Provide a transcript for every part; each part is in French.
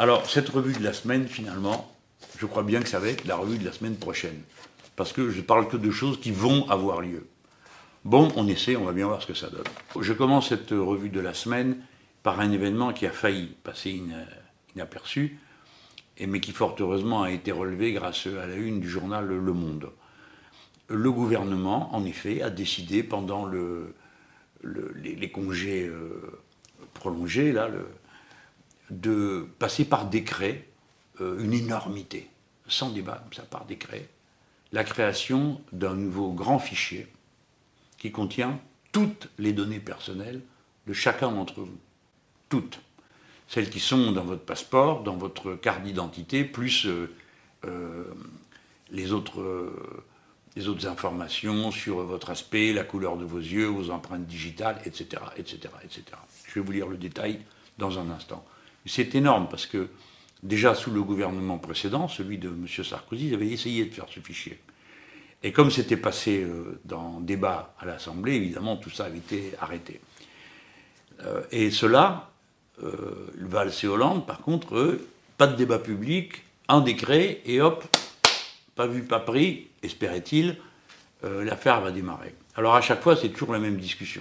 Alors, cette revue de la semaine, finalement, je crois bien que ça va être la revue de la semaine prochaine. Parce que je parle que de choses qui vont avoir lieu. Bon, on essaie, on va bien voir ce que ça donne. Je commence cette revue de la semaine par un événement qui a failli passer inaperçu, mais qui fort heureusement a été relevé grâce à la une du journal Le Monde. Le gouvernement, en effet, a décidé pendant le, les, congés euh, prolongés, là, de passer par décret euh, une énormité, sans débat, ça par décret, la création d'un nouveau grand fichier qui contient toutes les données personnelles de chacun d'entre vous. Toutes. Celles qui sont dans votre passeport, dans votre carte d'identité, plus euh, les autres les autres informations sur votre aspect, la couleur de vos yeux, vos empreintes digitales, etc., etc., etc. Je vais vous lire le détail dans un instant. C'est énorme parce que déjà sous le gouvernement précédent, celui de M. Sarkozy, ils avaient essayé de faire ce fichier. Et comme c'était passé euh, dans débat à l'Assemblée, évidemment, tout ça avait été arrêté. Euh, et cela, euh, Valls et Hollande, par contre, eux, pas de débat public, un décret, et hop, pas vu, pas pris, espérait-il, l'affaire va démarrer. Alors à chaque fois, c'est toujours la même discussion.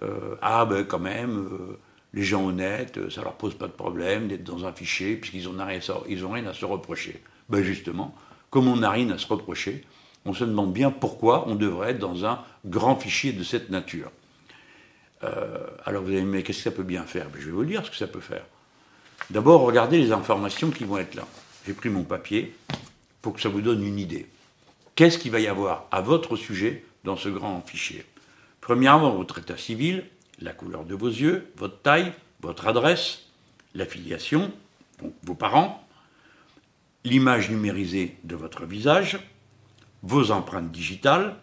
Hein. Ah ben quand même, les gens honnêtes, ça leur pose pas de problème d'être dans un fichier, puisqu'ils n'ont rien, à se reprocher. Ben justement, comme on n'a rien à se reprocher, on se demande bien pourquoi on devrait être dans un grand fichier de cette nature. alors vous allez me dire, qu'est-ce que ça peut bien faire? Ben, Je vais vous dire ce que ça peut faire. D'abord, regardez les informations qui vont être là. J'ai pris mon papier, pour que ça vous donne une idée. Qu'est-ce qu'il va y avoir à votre sujet dans ce grand fichier? Premièrement, votre état civil, la couleur de vos yeux, votre taille, votre adresse, l'affiliation, vos parents, l'image numérisée de votre visage, vos empreintes digitales,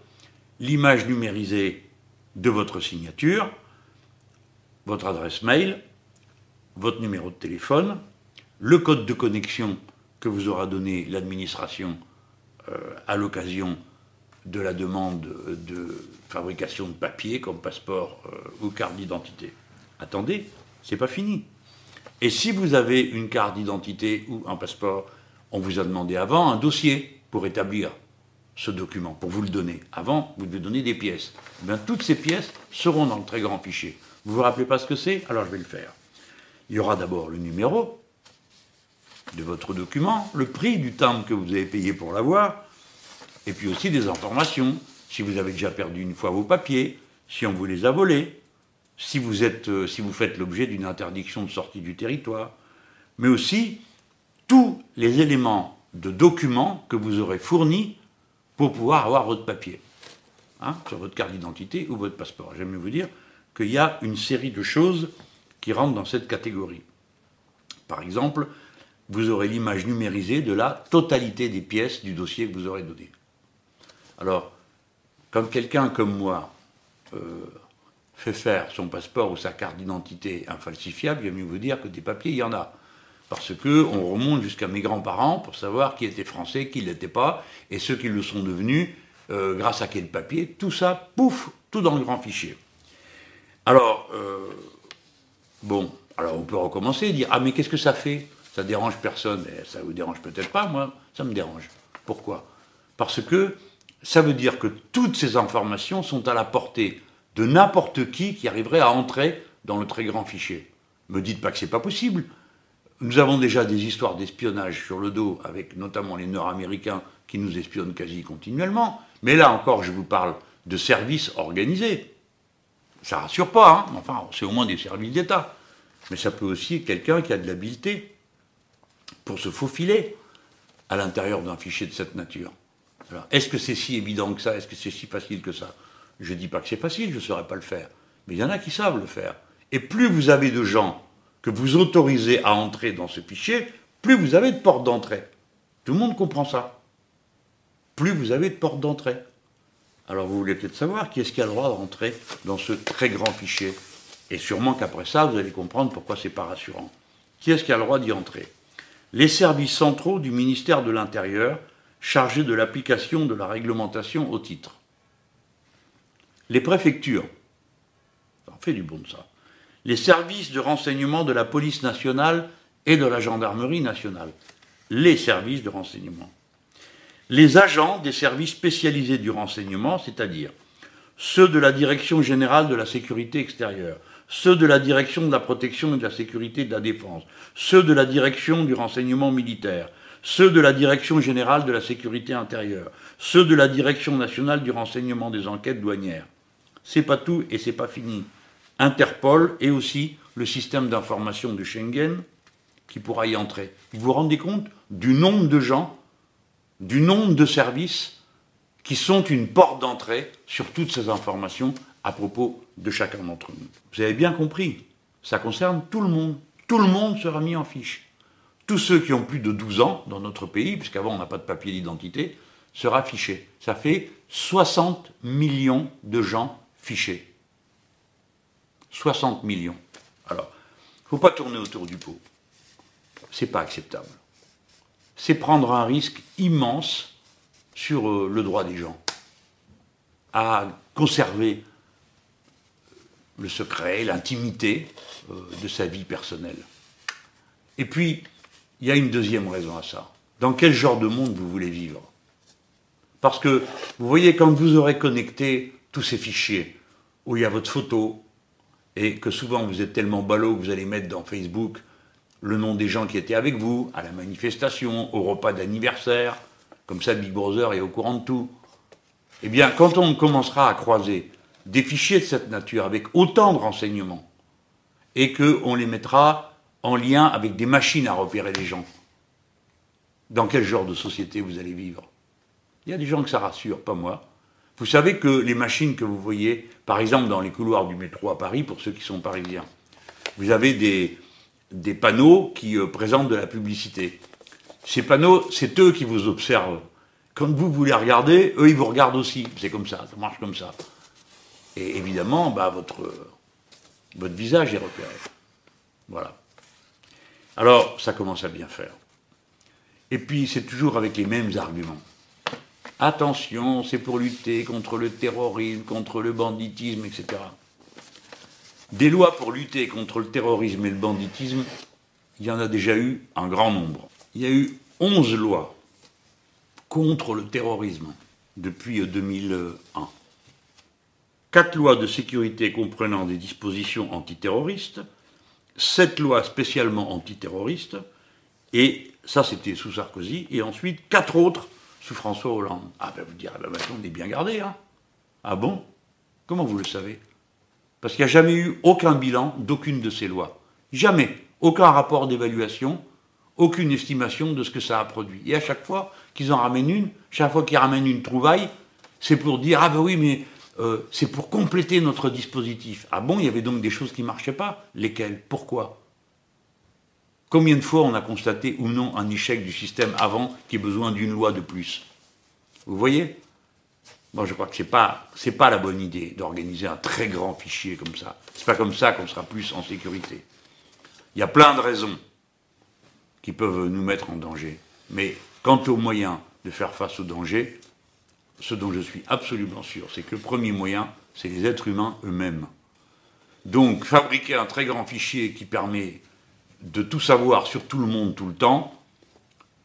l'image numérisée de votre signature, votre adresse mail, votre numéro de téléphone, le code de connexion que vous aura donné l'administration euh, à l'occasion de la demande de fabrication de papier comme passeport euh, ou carte d'identité. Attendez, c'est pas fini. Et si vous avez une carte d'identité ou un passeport, on vous a demandé avant un dossier pour établir ce document, pour vous le donner. Avant, vous devez donner des pièces. Eh bien, toutes ces pièces seront dans le très grand fichier. Vous vous rappelez pas ce que c'est? Alors je vais le faire. Il y aura d'abord le numéro, de votre document, le prix du timbre que vous avez payé pour l'avoir, et puis aussi des informations. Si vous avez déjà perdu une fois vos papiers, si on vous les a volés, si vous, êtes, euh, si vous faites l'objet d'une interdiction de sortie du territoire, mais aussi tous les éléments de documents que vous aurez fournis pour pouvoir avoir votre papier, hein, sur votre carte d'identité ou votre passeport. J'aime vous dire qu'il y a une série de choses qui rentrent dans cette catégorie. Par exemple, vous aurez l'image numérisée de la totalité des pièces du dossier que vous aurez donné. Alors, quand quelqu'un comme moi euh, fait faire son passeport ou sa carte d'identité infalsifiable, il va mieux vous dire que des papiers, il y en a. Parce qu'on remonte jusqu'à mes grands-parents pour savoir qui était français, qui ne l'était pas, et ceux qui le sont devenus, euh, grâce à quel papier, tout ça, pouf, tout dans le grand fichier. Alors, euh, bon, alors on peut recommencer et dire, ah mais qu'est-ce que ça fait? Ça dérange personne, et ça vous dérange peut-être pas, moi, ça me dérange. Pourquoi? Parce que ça veut dire que toutes ces informations sont à la portée de n'importe qui qui arriverait à entrer dans le très grand fichier. Me dites pas que c'est pas possible. Nous avons déjà des histoires d'espionnage sur le dos, avec notamment les Nord-Américains qui nous espionnent quasi continuellement. Mais là encore, je vous parle de services organisés. Ça rassure pas, hein enfin, c'est au moins des services d'État. Mais ça peut aussi être quelqu'un qui a de l'habileté pour se faufiler à l'intérieur d'un fichier de cette nature. Est-ce que c'est si évident que ça? Est-ce que c'est si facile que ça? Je ne dis pas que c'est facile, je ne saurais pas le faire. Mais il y en a qui savent le faire. Et plus vous avez de gens que vous autorisez à entrer dans ce fichier, plus vous avez de portes d'entrée. Tout le monde comprend ça. Plus vous avez de portes d'entrée. Alors vous voulez peut-être savoir qui est-ce qui a le droit d'entrer dans ce très grand fichier. Et sûrement qu'après ça, vous allez comprendre pourquoi c'est pas rassurant. Qui est-ce qui a le droit d'y entrer? Les services centraux du ministère de l'Intérieur chargés de l'application de la réglementation au titre. Les préfectures, ça fait du bon de ça. Les services de renseignement de la police nationale et de la gendarmerie nationale, les services de renseignement. Les agents des services spécialisés du renseignement, c'est-à-dire ceux de la Direction générale de la sécurité extérieure, ceux de la Direction de la protection et de la sécurité de la défense, ceux de la Direction du renseignement militaire, ceux de la Direction générale de la sécurité intérieure, ceux de la Direction nationale du renseignement des enquêtes douanières. C'est pas tout et c'est pas fini. Interpol et aussi le système d'information de Schengen qui pourra y entrer. Vous vous rendez compte du nombre de gens, du nombre de services qui sont une porte d'entrée sur toutes ces informations à propos de chacun d'entre nous. Vous avez bien compris, ça concerne tout le monde. Tout le monde sera mis en fiche. Tous ceux qui ont plus de 12 ans dans notre pays, puisqu'avant on n'a pas de papier d'identité, sera fiché. Ça fait 60 millions de gens fichés. 60 millions. Alors, il ne faut pas tourner autour du pot. C'est pas acceptable. C'est prendre un risque immense sur euh, le droit des gens à conserver le secret, l'intimité euh, de sa vie personnelle. Et puis, il y a une deuxième raison à ça. Dans quel genre de monde vous voulez vivre? Parce que, vous voyez, quand vous aurez connecté tous ces fichiers, où il y a votre photo, et que souvent vous êtes tellement ballot que vous allez mettre dans Facebook le nom des gens qui étaient avec vous, à la manifestation, au repas d'anniversaire, comme ça Big Brother est au courant de tout. Eh bien, quand on commencera à croiser des fichiers de cette nature avec autant de renseignements, et qu'on les mettra en lien avec des machines à repérer les gens, dans quel genre de société vous allez vivre? Il y a des gens que ça rassure, pas moi. Vous savez que les machines que vous voyez, par exemple dans les couloirs du métro à Paris, pour ceux qui sont parisiens, vous avez des, des panneaux qui euh, présentent de la publicité. Ces panneaux, c'est eux qui vous observent. Quand vous voulez regarder, eux, ils vous regardent aussi. C'est comme ça, ça marche comme ça. Et évidemment, bah, votre, votre visage est repéré. Voilà. Alors, ça commence à bien faire. Et puis, c'est toujours avec les mêmes arguments. Attention, c'est pour lutter contre le terrorisme, contre le banditisme, etc. Des lois pour lutter contre le terrorisme et le banditisme, il y en a déjà eu un grand nombre. Il y a eu 11 lois contre le terrorisme depuis 2001 quatre lois de sécurité comprenant des dispositions antiterroristes, sept lois spécialement antiterroristes, et ça c'était sous Sarkozy, et ensuite quatre autres sous François Hollande. Ah ben vous direz, ben maintenant on est bien gardé, hein Ah bon? Comment vous le savez? Parce qu'il n'y a jamais eu aucun bilan d'aucune de ces lois. Jamais. Aucun rapport d'évaluation, aucune estimation de ce que ça a produit. Et à chaque fois qu'ils en ramènent une, chaque fois qu'ils ramènent une trouvaille, c'est pour dire, ah ben oui, mais euh, c'est pour compléter notre dispositif. Ah bon, il y avait donc des choses qui ne marchaient pas Lesquelles? Pourquoi? Combien de fois on a constaté ou non un échec du système avant qui ait besoin d'une loi de plus? Vous voyez? Moi, je crois que ce n'est pas, pas la bonne idée d'organiser un très grand fichier comme ça. C'est pas comme ça qu'on sera plus en sécurité. Il y a plein de raisons qui peuvent nous mettre en danger. Mais quant aux moyens de faire face au danger, ce dont je suis absolument sûr, c'est que le premier moyen, c'est les êtres humains eux-mêmes. Donc, fabriquer un très grand fichier qui permet de tout savoir sur tout le monde tout le temps,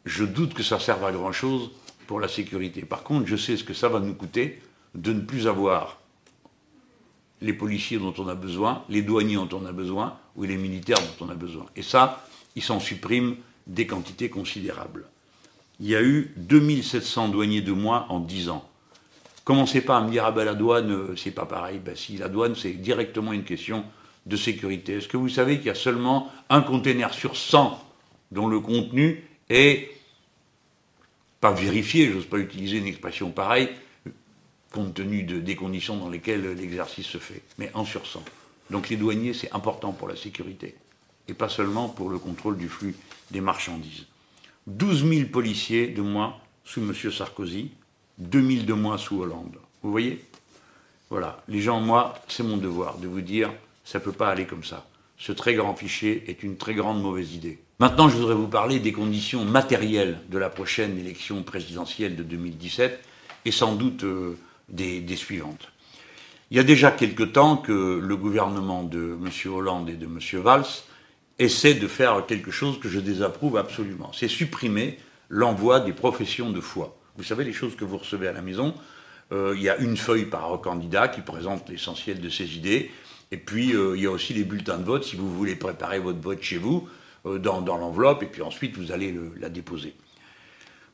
je doute que ça serve à grand-chose pour la sécurité. Par contre, je sais ce que ça va nous coûter de ne plus avoir les policiers dont on a besoin, les douaniers dont on a besoin, ou les militaires dont on a besoin. Et ça, ils s'en suppriment des quantités considérables il y a eu 2700 douaniers de moins en 10 ans. Commencez pas à me dire, ah ben la douane, euh, c'est pas pareil. Ben si, la douane, c'est directement une question de sécurité. Est-ce que vous savez qu'il y a seulement un conteneur sur 100 dont le contenu est pas vérifié, j'ose pas utiliser une expression pareille, compte tenu des conditions dans lesquelles l'exercice se fait, mais un sur 100. Donc les douaniers, c'est important pour la sécurité, et pas seulement pour le contrôle du flux des marchandises. 12 000 policiers de moins sous M. Sarkozy, 2 000 de moins sous Hollande. Vous voyez? Voilà. Les gens, moi, c'est mon devoir de vous dire, ça ne peut pas aller comme ça. Ce très grand fichier est une très grande mauvaise idée. Maintenant, je voudrais vous parler des conditions matérielles de la prochaine élection présidentielle de 2017 et sans doute euh, des, des, suivantes. Il y a déjà quelque temps que le gouvernement de M. Hollande et de M. Valls essaie de faire quelque chose que je désapprouve absolument. C'est supprimer l'envoi des professions de foi. Vous savez, les choses que vous recevez à la maison, euh, il y a une feuille par candidat qui présente l'essentiel de ses idées. Et puis, euh, il y a aussi les bulletins de vote, si vous voulez préparer votre vote chez vous, euh, dans, l'enveloppe, et puis ensuite, vous allez la déposer.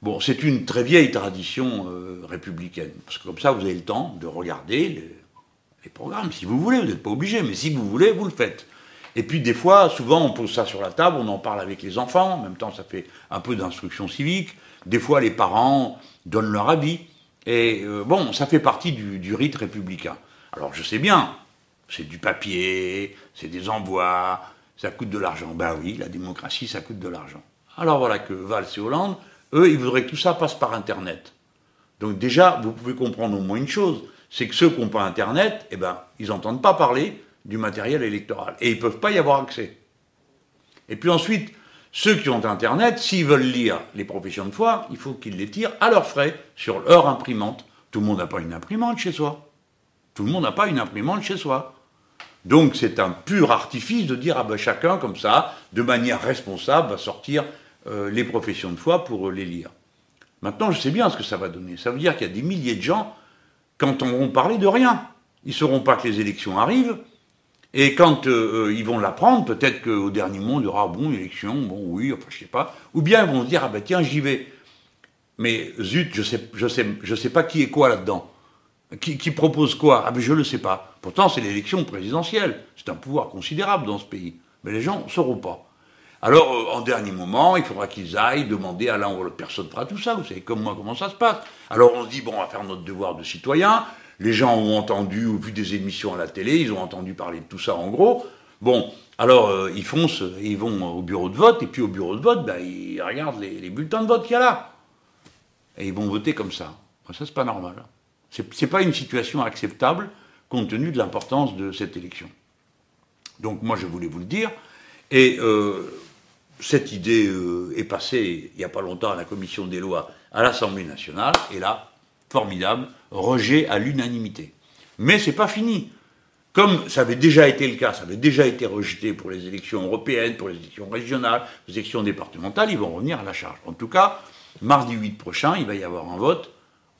Bon, c'est une très vieille tradition républicaine, parce que comme ça, vous avez le temps de regarder les programmes, si vous voulez, vous n'êtes pas obligé, mais si vous voulez, vous le faites. Et puis des fois, souvent, on pose ça sur la table, on en parle avec les enfants, en même temps, ça fait un peu d'instruction civique. Des fois, les parents donnent leur avis. Et euh, bon, ça fait partie du, rite républicain. Alors je sais bien, c'est du papier, c'est des envois, ça coûte de l'argent. Ben oui, la démocratie, ça coûte de l'argent. Alors voilà que Valls et Hollande, eux, ils voudraient que tout ça passe par Internet. Donc déjà, vous pouvez comprendre au moins une chose, c'est que ceux qui n'ont pas Internet, eh ben, ils n'entendent pas parler du matériel électoral. Et ils ne peuvent pas y avoir accès. Et puis ensuite, ceux qui ont Internet, s'ils veulent lire les professions de foi, il faut qu'ils les tirent à leurs frais, sur leur imprimante. Tout le monde n'a pas une imprimante chez soi. Tout le monde n'a pas une imprimante chez soi. Donc c'est un pur artifice de dire, ah ben chacun, comme ça, de manière responsable, va sortir euh, les professions de foi pour les lire. Maintenant, je sais bien ce que ça va donner. Ça veut dire qu'il y a des milliers de gens qui n'entendront parler de rien. Ils ne sauront pas que les élections arrivent, et quand euh, euh, ils vont l'apprendre, peut-être qu'au dernier moment, il y aura, bon, élection, bon, oui, enfin, je sais pas. Ou bien ils vont se dire, ah ben tiens, j'y vais. Mais zut, je sais, je sais, je sais pas qui est quoi là-dedans. Qui, propose quoi? Ah ben je le sais pas. Pourtant, c'est l'élection présidentielle. C'est un pouvoir considérable dans ce pays. Mais les gens ne sauront pas. Alors, euh, en dernier moment, il faudra qu'ils aillent demander à l'un ou l'autre personne fera tout ça. Vous savez comme moi comment ça se passe. Alors on se dit, bon, on va faire notre devoir de citoyen les gens ont entendu ou vu des émissions à la télé, ils ont entendu parler de tout ça en gros. Bon, alors euh, ils foncent, ils vont au bureau de vote, et puis au bureau de vote, ben, ils regardent les, bulletins de vote qu'il y a là. Et ils vont voter comme ça. Ça, c'est pas normal. C'est pas une situation acceptable compte tenu de l'importance de cette élection. Donc moi, je voulais vous le dire. Et euh, cette idée euh, est passée il n'y a pas longtemps à la commission des lois à l'Assemblée nationale, et là, formidable, rejet à l'unanimité. Mais c'est pas fini. Comme ça avait déjà été le cas, ça avait déjà été rejeté pour les élections européennes, pour les élections régionales, les élections départementales, ils vont revenir à la charge. En tout cas, mardi 8 prochain, il va y avoir un vote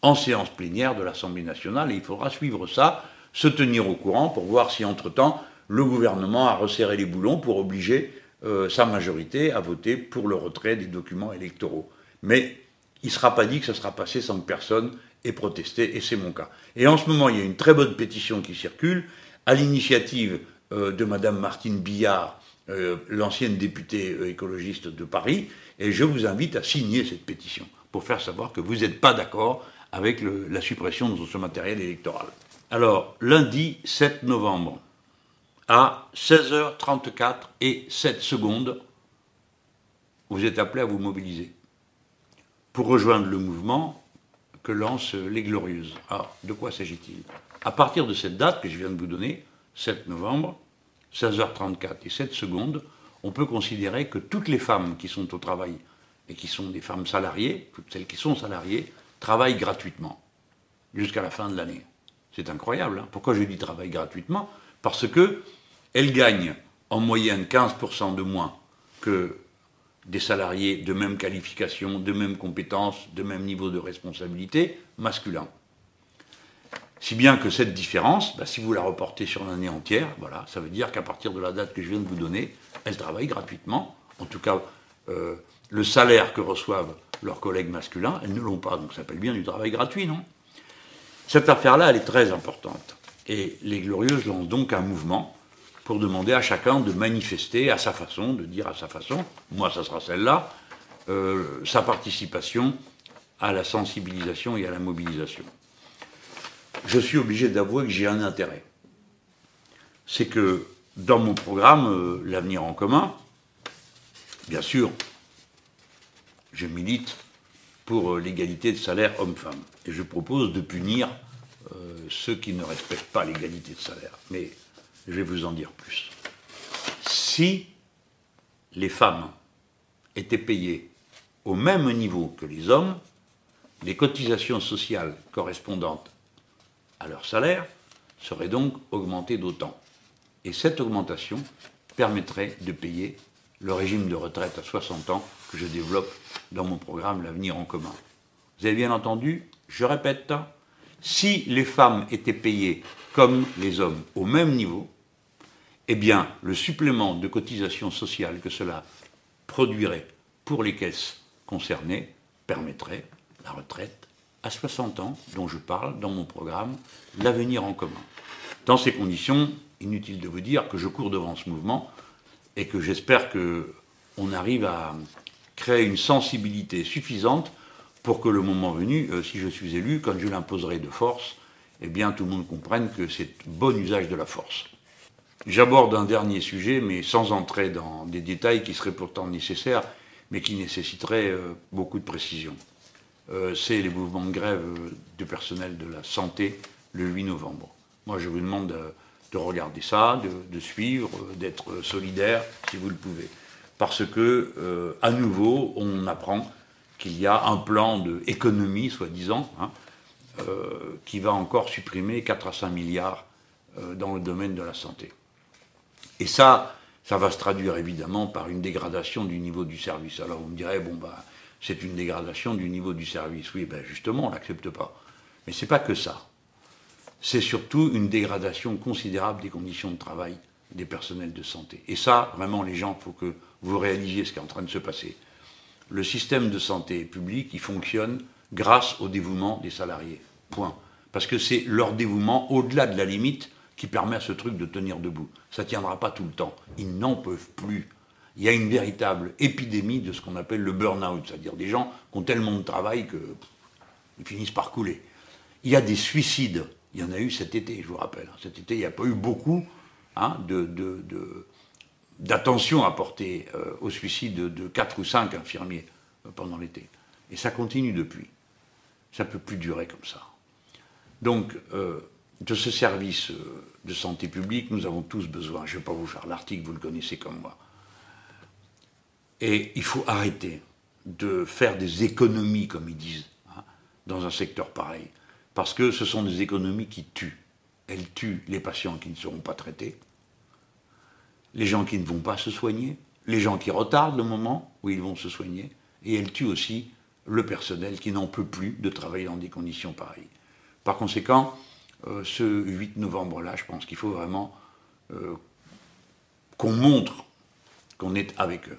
en séance plénière de l'Assemblée nationale et il faudra suivre ça, se tenir au courant pour voir si entre-temps le gouvernement a resserré les boulons pour obliger euh, sa majorité à voter pour le retrait des documents électoraux. Mais il ne sera pas dit que ça sera passé sans que personne et protester, et c'est mon cas. Et en ce moment, il y a une très bonne pétition qui circule, à l'initiative euh, de Madame Martine Billard, euh, l'ancienne députée euh, écologiste de Paris, et je vous invite à signer cette pétition pour faire savoir que vous n'êtes pas d'accord avec la suppression de ce matériel électoral. Alors, lundi 7 novembre, à 16h34 et 7 secondes, vous êtes appelé à vous mobiliser. Pour rejoindre le mouvement, que lancent les Glorieuses. Alors, de quoi s'agit-il? À partir de cette date que je viens de vous donner, 7 novembre, 16h34 et 7 secondes, on peut considérer que toutes les femmes qui sont au travail et qui sont des femmes salariées, toutes celles qui sont salariées, travaillent gratuitement jusqu'à la fin de l'année. C'est incroyable. Hein. Pourquoi je dis travail gratuitement? Parce que elles gagnent en moyenne 15% de moins que des salariés de même qualification, de même compétence, de même niveau de responsabilité masculin. Si bien que cette différence, bah, si vous la reportez sur l'année entière, voilà, ça veut dire qu'à partir de la date que je viens de vous donner, elles travaillent gratuitement. En tout cas, euh, le salaire que reçoivent leurs collègues masculins, elles ne l'ont pas. Donc ça s'appelle bien du travail gratuit, non? Cette affaire-là, elle est très importante. Et les Glorieuses lancent donc un mouvement pour demander à chacun de manifester à sa façon, de dire à sa façon, moi ça sera celle-là, euh, sa participation à la sensibilisation et à la mobilisation. Je suis obligé d'avouer que j'ai un intérêt. C'est que dans mon programme, euh, l'avenir en commun, bien sûr, je milite pour euh, l'égalité de salaire homme-femme. Et je propose de punir ceux qui ne respectent pas l'égalité de salaire. Mais je vais vous en dire plus. Si les femmes étaient payées au même niveau que les hommes, les cotisations sociales correspondantes à leur salaire seraient donc augmentées d'autant. Et cette augmentation permettrait de payer le régime de retraite à 60 ans que je développe dans mon programme L'avenir en commun. Vous avez bien entendu Je répète, si les femmes étaient payées comme les hommes au même niveau, eh bien, le supplément de cotisation sociale que cela produirait pour les caisses concernées permettrait la retraite à 60 ans, dont je parle dans mon programme L'avenir en commun. Dans ces conditions, inutile de vous dire que je cours devant ce mouvement et que j'espère qu'on arrive à créer une sensibilité suffisante pour que le moment venu, euh, si je suis élu, quand je l'imposerai de force, eh bien tout le monde comprenne que c'est bon usage de la force. J'aborde un dernier sujet, mais sans entrer dans des détails qui seraient pourtant nécessaires, mais qui nécessiteraient euh, beaucoup de précision. Euh, c'est les mouvements de grève du personnel de la santé le 8 novembre. Moi, je vous demande de, regarder ça, de, suivre, d'être solidaire, si vous le pouvez. Parce que, à nouveau, on apprend qu'il y a un plan d'économie, soi-disant, hein, euh, qui va encore supprimer 4 à 5 milliards euh, dans le domaine de la santé. Et ça, ça va se traduire évidemment par une dégradation du niveau du service. Alors vous me direz, bon, bah, c'est une dégradation du niveau du service. Oui, ben justement, on ne l'accepte pas. Mais ce n'est pas que ça. C'est surtout une dégradation considérable des conditions de travail des personnels de santé. Et ça, vraiment, les gens, il faut que vous réalisiez ce qui est en train de se passer le système de santé publique, il fonctionne grâce au dévouement des salariés. Point. Parce que c'est leur dévouement, au-delà de la limite, qui permet à ce truc de tenir debout. Ça ne tiendra pas tout le temps. Ils n'en peuvent plus. Il y a une véritable épidémie de ce qu'on appelle le burn-out, c'est-à-dire des gens qui ont tellement de travail qu'ils finissent par couler. Il y a des suicides. Il y en a eu cet été, je vous rappelle. Cet été, il n'y a pas eu beaucoup hein, de, de d'attention apportée euh, au suicide de, 4 ou 5 infirmiers euh, pendant l'été. Et ça continue depuis. Ça ne peut plus durer comme ça. Donc, euh, de ce service de santé publique, nous avons tous besoin. Je ne vais pas vous faire l'article, vous le connaissez comme moi. Et il faut arrêter de faire des économies, comme ils disent, hein, dans un secteur pareil. Parce que ce sont des économies qui tuent. Elles tuent les patients qui ne seront pas traités, les gens qui ne vont pas se soigner, les gens qui retardent le moment où ils vont se soigner, et elle tue aussi le personnel qui n'en peut plus de travailler dans des conditions pareilles. Par conséquent, euh, ce 8 novembre-là, je pense qu'il faut vraiment euh, qu'on montre qu'on est avec eux.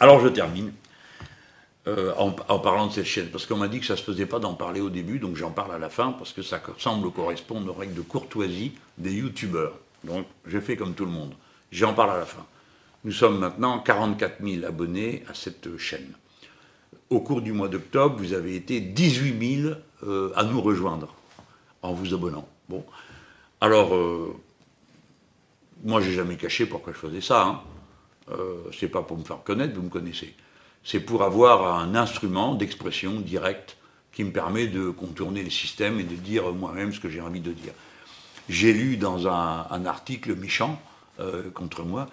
Alors je termine euh, en, parlant de cette chaîne, parce qu'on m'a dit que ça ne se faisait pas d'en parler au début, donc j'en parle à la fin, parce que ça semble correspondre aux règles de courtoisie des youtubeurs. Donc j'ai fait comme tout le monde. J'en parle à la fin. Nous sommes maintenant 44 000 abonnés à cette chaîne. Au cours du mois d'octobre, vous avez été 18 000 euh, à nous rejoindre en vous abonnant. Bon. Alors, euh, moi, j'ai jamais caché pourquoi je faisais ça. Hein. Euh, c'est pas pour me faire connaître, vous me connaissez. C'est pour avoir un instrument d'expression directe qui me permet de contourner le système et de dire moi-même ce que j'ai envie de dire. J'ai lu dans un article méchant euh, contre moi,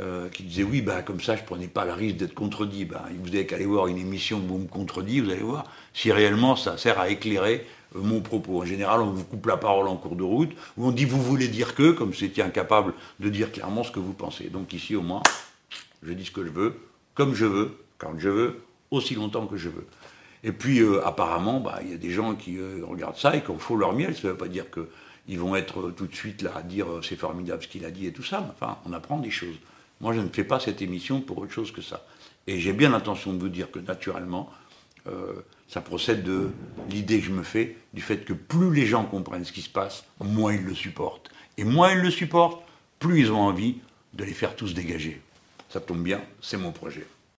euh, qui disait oui, bah, comme ça je ne prenais pas le risque d'être contredit. Bah, vous n'avez qu'à aller voir une émission où vous me contredit, vous allez voir si réellement ça sert à éclairer euh, mon propos. En général, on vous coupe la parole en cours de route, ou on dit vous voulez dire que, comme c'était incapable de dire clairement ce que vous pensez. Donc ici, au moins, je dis ce que je veux, comme je veux, quand je veux, aussi longtemps que je veux. Et puis, apparemment, bah, il y a des gens qui regardent ça et qu'on faut leur miel. Ça ne veut pas dire que ils vont être tout de suite là à dire euh, c'est formidable ce qu'il a dit et tout ça. Enfin, on apprend des choses. Moi, je ne fais pas cette émission pour autre chose que ça. Et j'ai bien l'intention de vous dire que naturellement, euh, ça procède de l'idée que je me fais du fait que plus les gens comprennent ce qui se passe, moins ils le supportent. Et moins ils le supportent, plus ils ont envie de les faire tous dégager. Ça tombe bien, c'est mon projet.